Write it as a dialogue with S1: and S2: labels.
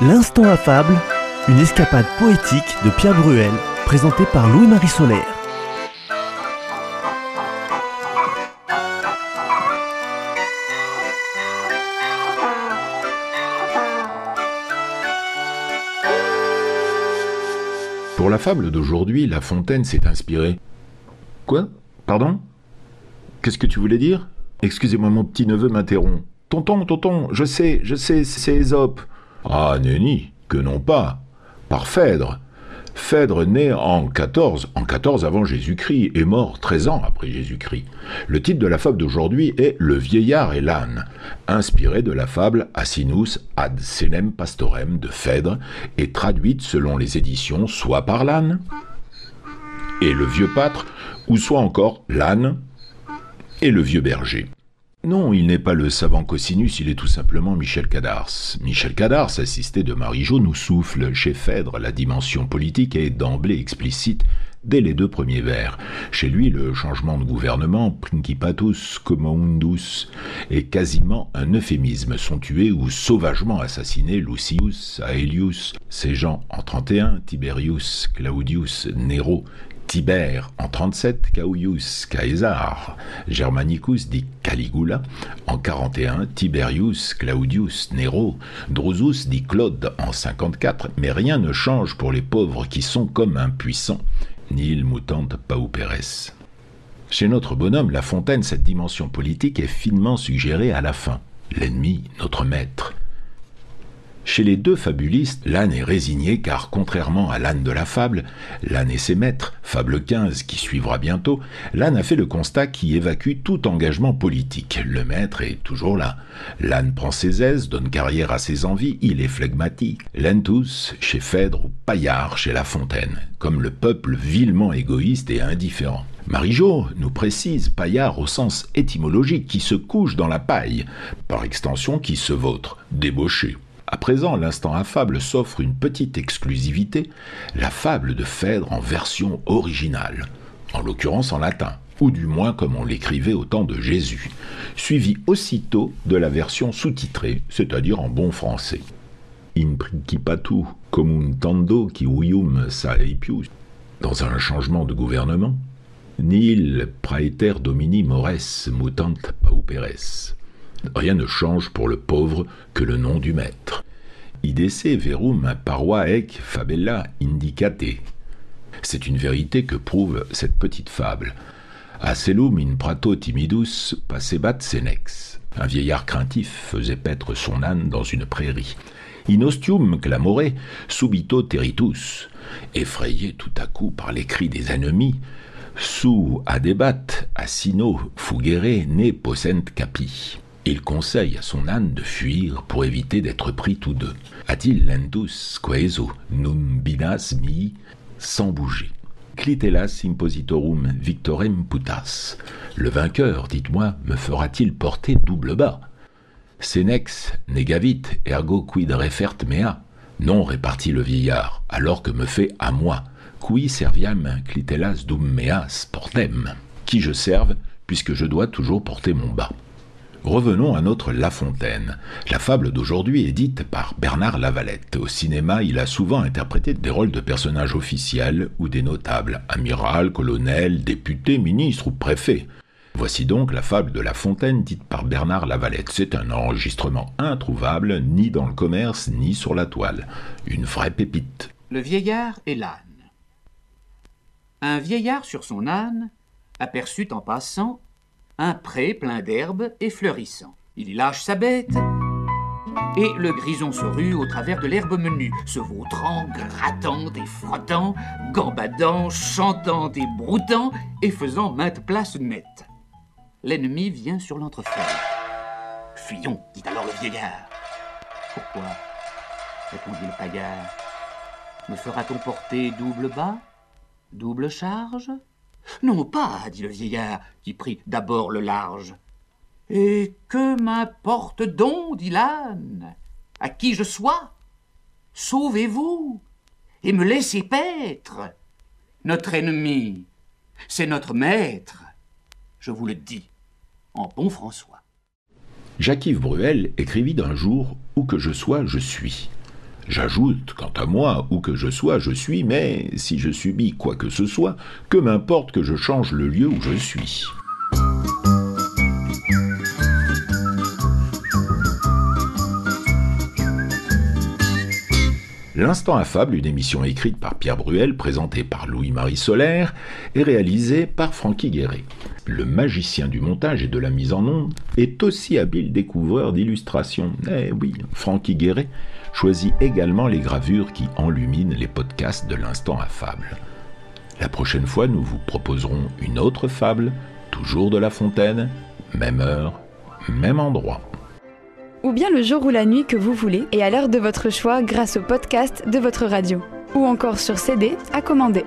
S1: L'instant affable, une escapade poétique de Pierre Bruel, présentée par Louis-Marie Solaire.
S2: Pour la fable d'aujourd'hui, La Fontaine s'est inspirée. Quoi? Pardon? Qu'est-ce que tu voulais dire? Excusez-moi, mon petit neveu m'interrompt. Tonton, tonton, je sais, je sais, c'est Ésope. Ah, nenni, que non pas. Par Phèdre. Phèdre né en 14, en 14 avant Jésus-Christ, et mort 13 ans après Jésus-Christ. Le titre de la fable d'aujourd'hui est Le vieillard et l'âne, inspiré de la fable Asinus ad senem pastorem de Phèdre et traduite selon les éditions soit par l'âne et le vieux pâtre, ou soit encore l'âne et le vieux berger. Non, il n'est pas le savant Cosinus, il est tout simplement Michel Cadars. Michel Cadars, assisté de Marie-Jo, nous souffle chez Phèdre la dimension politique est d'emblée explicite dès les deux premiers vers. Chez lui, le changement de gouvernement, principatus commodus, est quasiment un euphémisme. Sont tués ou sauvagement assassinés Lucius, Aelius, ces gens en 31, Tiberius, Claudius, Nero, Tibère en 37, Caius Caesar, Germanicus dit Caligula, en 41, Tiberius Claudius Nero, Drusus dit Claude en 54, mais rien ne change pour les pauvres qui sont comme impuissants, nil mutant pauperes. Chez notre bonhomme La Fontaine, cette dimension politique est finement suggérée à la fin. L'ennemi, notre maître. Chez les deux fabulistes, l'âne est résigné car, contrairement à l'âne de la fable, l'âne et ses maîtres, fable 15 qui suivra bientôt, l'âne a fait le constat qui évacue tout engagement politique. Le maître est toujours là. L'âne prend ses aises, donne carrière à ses envies, il est flegmatique. Lentus chez Phèdre ou Paillard chez La Fontaine, comme le peuple vilement égoïste et indifférent. Marie-Jo nous précise paillard au sens étymologique qui se couche dans la paille, par extension qui se vautre, débauché. À présent, l'instant affable s'offre une petite exclusivité, la fable de Phèdre en version originale, en l'occurrence en latin, ou du moins comme on l'écrivait au temps de Jésus, suivi aussitôt de la version sous-titrée, c'est-à-dire en bon français. In principatu communtando qui uium saepius, dans un changement de gouvernement, nil praeter domini mores mutant pauperes. Rien ne change pour le pauvre que le nom du maître. Idesse verum paroi ec fabella indicate. C'est une vérité que prouve cette petite fable. Acelum in prato timidus passebat senex. Un vieillard craintif faisait paître son âne dans une prairie. In ostium clamore subito territus. Effrayé tout à coup par les cris des ennemis, sous adebat asino fugere ne possent capi. Il conseille à son âne de fuir pour éviter d'être pris tous deux. A-t-il lendus queso num bidas mi sans bouger Clitellas impositorum victorem putas. Le vainqueur, dites-moi, me fera-t-il porter double bas? Senex negavit ergo quid refert mea? Non, répartit le vieillard, alors que me fait à moi. Qui serviam clitellas dum meas portem? Qui je serve, puisque je dois toujours porter mon bas? Revenons à notre La Fontaine. La fable d'aujourd'hui est dite par Bernard Lavalette. Au cinéma, il a souvent interprété des rôles de personnages officiels ou des notables, amiral, colonel, député, ministre ou préfet. Voici donc la fable de La Fontaine dite par Bernard Lavalette. C'est un enregistrement introuvable ni dans le commerce ni sur la toile. Une vraie pépite.
S3: Le vieillard et l'âne. Un vieillard sur son âne aperçut en passant un pré plein d'herbes et fleurissant. Il y lâche sa bête, et le grison se rue au travers de l'herbe menue, se vautrant, grattant et frottant, gambadant, chantant et broutant, et faisant maintes places nettes. L'ennemi vient sur l'entrefait. Fuyons, dit alors le vieillard. Pourquoi répondit le paillard. Me fera-t-on porter double bas Double charge? Non pas, dit le vieillard, qui prit d'abord le large. Et que m'importe donc, dit l'âne, à qui je sois? Sauvez-vous et me laissez paître. Notre ennemi, c'est notre maître, je vous le dis, en bon François.
S2: Jacques-Yves Bruel écrivit d'un jour Où que je sois, je suis. J'ajoute, quant à moi, où que je sois, je suis, mais si je subis quoi que ce soit, que m'importe que je change le lieu où je suis. L'Instant affable, une émission écrite par Pierre Bruel, présentée par Louis-Marie Solaire, et réalisée par Francky Guéret. Le magicien du montage et de la mise en onde est aussi habile découvreur d'illustrations. Eh oui, Francky Guéret choisit également les gravures qui enluminent les podcasts de l'Instant affable. La prochaine fois, nous vous proposerons une autre fable, toujours de La Fontaine, même heure, même endroit
S4: ou bien le jour ou la nuit que vous voulez et à l'heure de votre choix grâce au podcast de votre radio, ou encore sur CD à commander.